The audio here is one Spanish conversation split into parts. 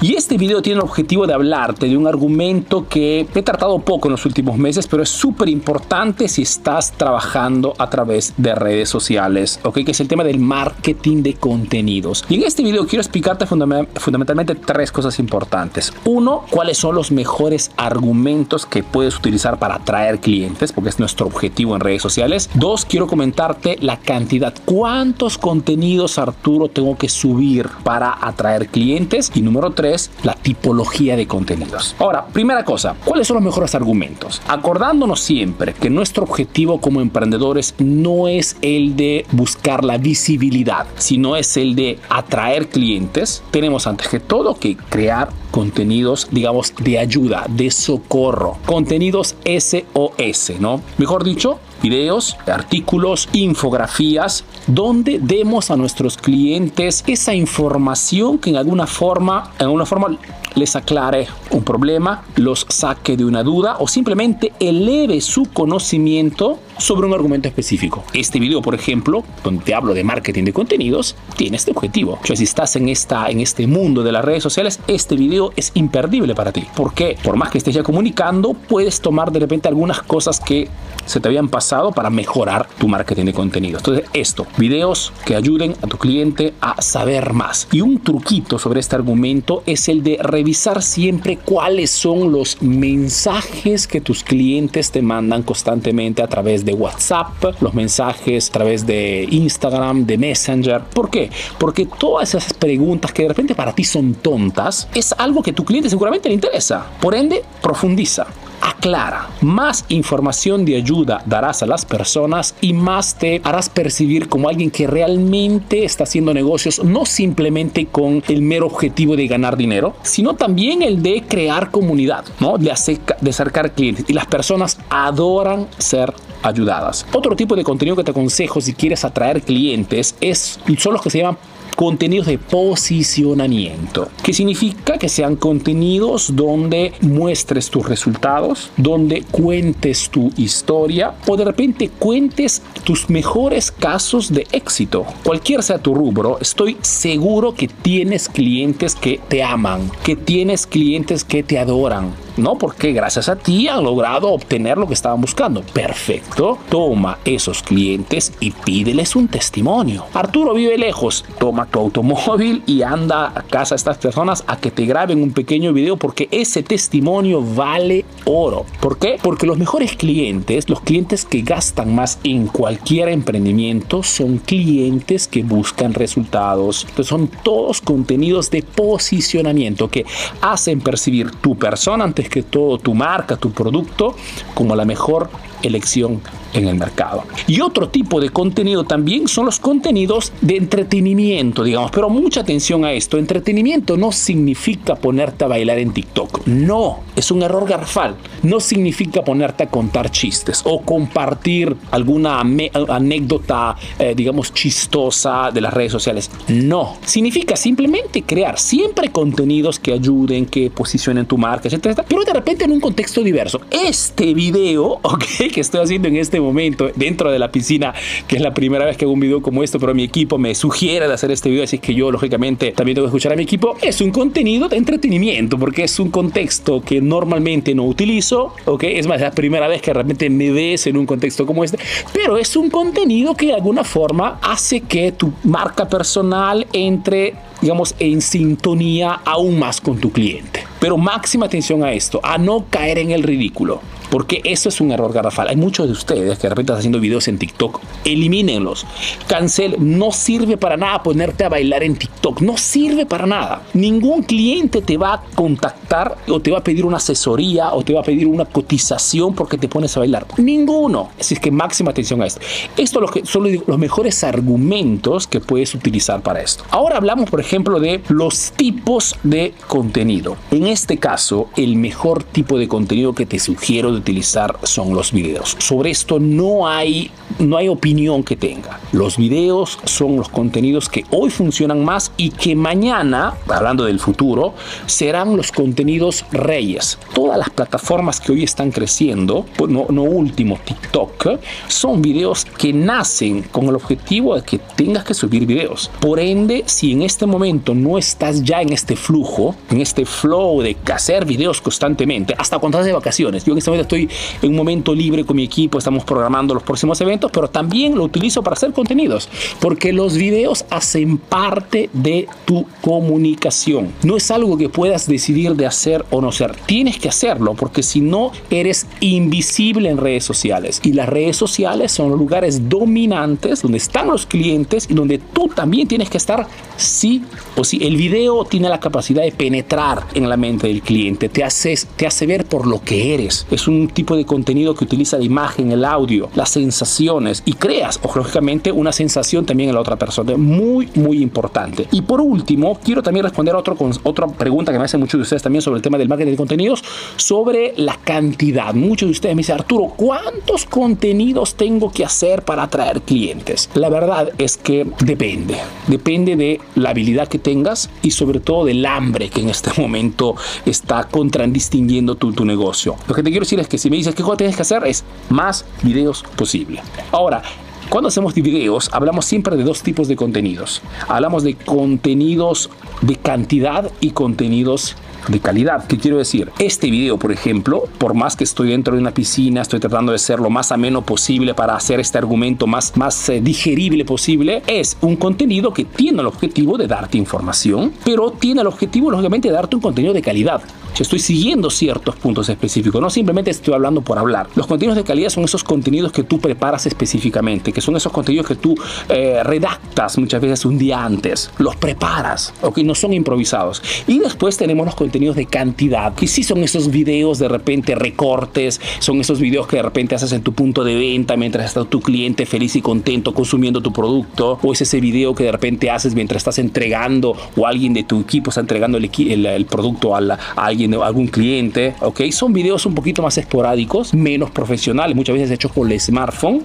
Y este video tiene el objetivo de hablarte de un argumento que he tratado poco en los últimos meses, pero es súper importante si estás trabajando a través de redes sociales, ¿ok? Que es el tema del marketing de contenidos. Y en este video quiero explicarte fundamentalmente tres cosas importantes. Uno, cuáles son los mejores argumentos que puedes utilizar para atraer clientes, porque es nuestro objetivo en redes sociales. Dos, quiero comentarte la cantidad, cuántos contenidos, Arturo, tengo que subir para atraer clientes. Y número tres, la tipología de contenidos. Ahora, primera cosa, ¿cuáles son los mejores argumentos? Acordándonos siempre que nuestro objetivo como emprendedores no es el de buscar la visibilidad, sino es el de atraer clientes. Tenemos antes que todo que crear contenidos, digamos, de ayuda, de socorro, contenidos SOS, ¿no? Mejor dicho, videos, artículos, infografías, donde demos a nuestros clientes esa información que en alguna forma, en alguna forma les aclare un problema, los saque de una duda o simplemente eleve su conocimiento sobre un argumento específico. Este video, por ejemplo, donde te hablo de marketing de contenidos, tiene este objetivo. O sea, si estás en, esta, en este mundo de las redes sociales, este video es imperdible para ti. porque Por más que estés ya comunicando, puedes tomar de repente algunas cosas que se te habían pasado para mejorar tu marketing de contenidos. Entonces, esto, videos que ayuden a tu cliente a saber más. Y un truquito sobre este argumento es el de revisar siempre cuáles son los mensajes que tus clientes te mandan constantemente a través de WhatsApp, los mensajes a través de Instagram, de Messenger. ¿Por qué? Porque todas esas preguntas que de repente para ti son tontas, es algo que tu cliente seguramente le interesa. Por ende, profundiza aclara. Más información de ayuda darás a las personas y más te harás percibir como alguien que realmente está haciendo negocios, no simplemente con el mero objetivo de ganar dinero, sino también el de crear comunidad, ¿no? de, de acercar clientes. Y las personas adoran ser ayudadas. Otro tipo de contenido que te aconsejo si quieres atraer clientes es, son los que se llaman contenidos de posicionamiento, que significa que sean contenidos donde muestres tus resultados, donde cuentes tu historia o de repente cuentes tus mejores casos de éxito. Cualquier sea tu rubro, estoy seguro que tienes clientes que te aman, que tienes clientes que te adoran, ¿no? Porque gracias a ti han logrado obtener lo que estaban buscando. Perfecto. Toma esos clientes y pídeles un testimonio. Arturo vive lejos. Toma tu automóvil y anda a casa de estas personas a que te graben un pequeño video porque ese testimonio vale oro. ¿Por qué? Porque los mejores clientes, los clientes que gastan más en cualquier emprendimiento, son clientes que buscan resultados. Entonces son todos contenidos de posicionamiento que hacen percibir tu persona ante que todo tu marca, tu producto, como la mejor elección en el mercado. Y otro tipo de contenido también son los contenidos de entretenimiento, digamos, pero mucha atención a esto. Entretenimiento no significa ponerte a bailar en TikTok. No, es un error garrafal. No significa ponerte a contar chistes o compartir alguna anécdota, eh, digamos, chistosa de las redes sociales. No, significa simplemente crear siempre contenidos que ayuden, que posicionen tu marca, etcétera, pero de repente en un contexto diverso. Este video, ok, que estoy haciendo en este momento dentro de la piscina, que es la primera vez que hago un video como esto, pero mi equipo me sugiere de hacer este video, así que yo lógicamente también tengo que escuchar a mi equipo. Es un contenido de entretenimiento porque es un contexto que normalmente no utilizo, ¿ok? Es más, es la primera vez que realmente me ves en un contexto como este, pero es un contenido que de alguna forma hace que tu marca personal entre digamos, en sintonía aún más con tu cliente. Pero máxima atención a esto, a no caer en el ridículo. Porque eso es un error garrafal. Hay muchos de ustedes que de repente están haciendo videos en TikTok. Elimínenlos. Cancel. No sirve para nada ponerte a bailar en TikTok. No sirve para nada. Ningún cliente te va a contactar o te va a pedir una asesoría o te va a pedir una cotización porque te pones a bailar. Ninguno. Así es que máxima atención a esto. Estos son los mejores argumentos que puedes utilizar para esto. Ahora hablamos, por ejemplo, de los tipos de contenido. En este caso, el mejor tipo de contenido que te sugiero de utilizar son los videos. Sobre esto no hay, no hay opinión que tenga. Los videos son los contenidos que hoy funcionan más y que mañana, hablando del futuro, serán los contenidos reyes. Todas las plataformas que hoy están creciendo, pues no, no último TikTok, son videos que nacen con el objetivo de que tengas que subir videos. Por ende, si en este momento no estás ya en este flujo, en este flow de hacer videos constantemente, hasta cuando estás de vacaciones, yo en este momento estoy en un momento libre con mi equipo, estamos programando los próximos eventos, pero también lo utilizo para hacer contenidos, porque los videos hacen parte de tu comunicación. No es algo que puedas decidir de hacer o no hacer, tienes que hacerlo, porque si no, eres invisible en redes sociales. Y las redes sociales son lugares dominantes donde están los clientes y donde tú también tienes que estar sí o sí. El video tiene la capacidad de penetrar en la mente del cliente, te hace, te hace ver por lo que eres. Es un tipo de contenido que utiliza la imagen, el audio, las sensaciones y creas, o lógicamente, una sensación también en la otra persona. Muy, muy importante. Y por último, quiero también responder a otro, otra pregunta que me hacen muchos de ustedes también sobre el tema del marketing de contenidos, sobre la cantidad. Muchos de ustedes me dicen, Arturo, ¿cuántos contenidos tengo que hacer para atraer clientes? La verdad es que depende. Depende de la habilidad que tengas y sobre todo del hambre que en este momento está contradistinguiendo tu, tu negocio. Lo que te quiero decir es que si me dices qué cosa tienes que hacer es más videos posible. Ahora, cuando hacemos videos, hablamos siempre de dos tipos de contenidos. Hablamos de contenidos de cantidad y contenidos de calidad. ¿Qué quiero decir? Este video, por ejemplo, por más que estoy dentro de una piscina, estoy tratando de ser lo más ameno posible para hacer este argumento más, más eh, digerible posible, es un contenido que tiene el objetivo de darte información, pero tiene el objetivo, lógicamente, de darte un contenido de calidad. Yo estoy siguiendo ciertos puntos específicos, no simplemente estoy hablando por hablar. Los contenidos de calidad son esos contenidos que tú preparas específicamente, que son esos contenidos que tú eh, redactas muchas veces un día antes, los preparas, ok, no son improvisados. Y después tenemos los contenidos de cantidad, que sí son esos videos de repente recortes, son esos videos que de repente haces en tu punto de venta mientras está tu cliente feliz y contento consumiendo tu producto, o es ese video que de repente haces mientras estás entregando o alguien de tu equipo está entregando el, el, producto a, a alguien algún cliente, ¿ok? Son videos un poquito más esporádicos, menos profesionales, muchas veces hechos por el smartphone,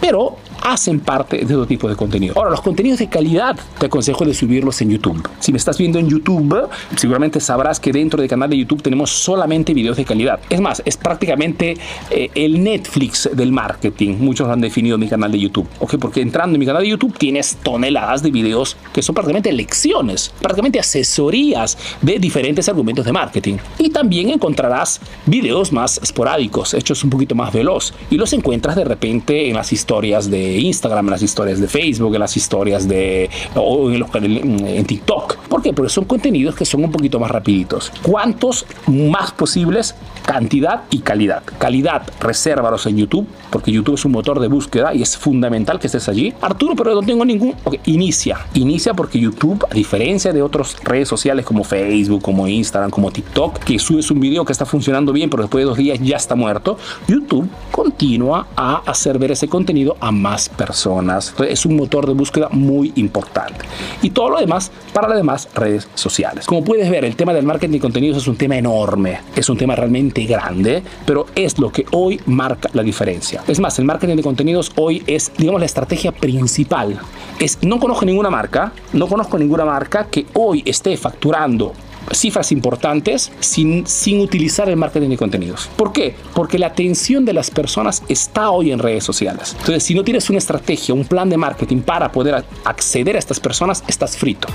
pero hacen parte de todo tipo de contenido. Ahora, los contenidos de calidad te aconsejo de subirlos en YouTube. Si me estás viendo en YouTube, seguramente sabrás que dentro del canal de YouTube tenemos solamente videos de calidad. Es más, es prácticamente eh, el Netflix del marketing. Muchos han definido mi canal de YouTube, ¿ok? Porque entrando en mi canal de YouTube tienes toneladas de videos que son prácticamente lecciones, prácticamente asesorías de diferentes argumentos de marketing. Y también encontrarás videos más esporádicos, hechos un poquito más veloz. Y los encuentras de repente en las historias de Instagram, las historias de Facebook, las historias de o en, en TikTok. ¿Por qué? Porque son contenidos que son un poquito más rapiditos. ¿Cuántos más posibles? Cantidad y calidad. Calidad, resérvalos en YouTube, porque YouTube es un motor de búsqueda y es fundamental que estés allí. Arturo, pero no tengo ningún... Inicia. Inicia porque YouTube, a diferencia de otras redes sociales como Facebook, como Instagram, como TikTok, que subes un video que está funcionando bien, pero después de dos días ya está muerto, YouTube continúa a hacer ver ese contenido a más personas. es un motor de búsqueda muy importante. Y todo lo demás para las demás redes sociales. Como puedes ver, el tema del marketing de contenidos es un tema enorme, es un tema realmente grande, pero es lo que hoy marca la diferencia. Es más, el marketing de contenidos hoy es, digamos, la estrategia principal. Es, no conozco ninguna marca, no conozco ninguna marca que hoy esté facturando cifras importantes sin, sin utilizar el marketing de contenidos. ¿Por qué? Porque la atención de las personas está hoy en redes sociales. Entonces, si no tienes una estrategia, un plan de marketing para poder acceder a estas personas, estás frito.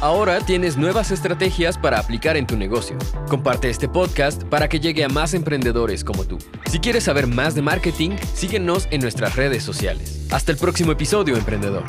Ahora tienes nuevas estrategias para aplicar en tu negocio. Comparte este podcast para que llegue a más emprendedores como tú. Si quieres saber más de marketing, síguenos en nuestras redes sociales. Hasta el próximo episodio, emprendedor.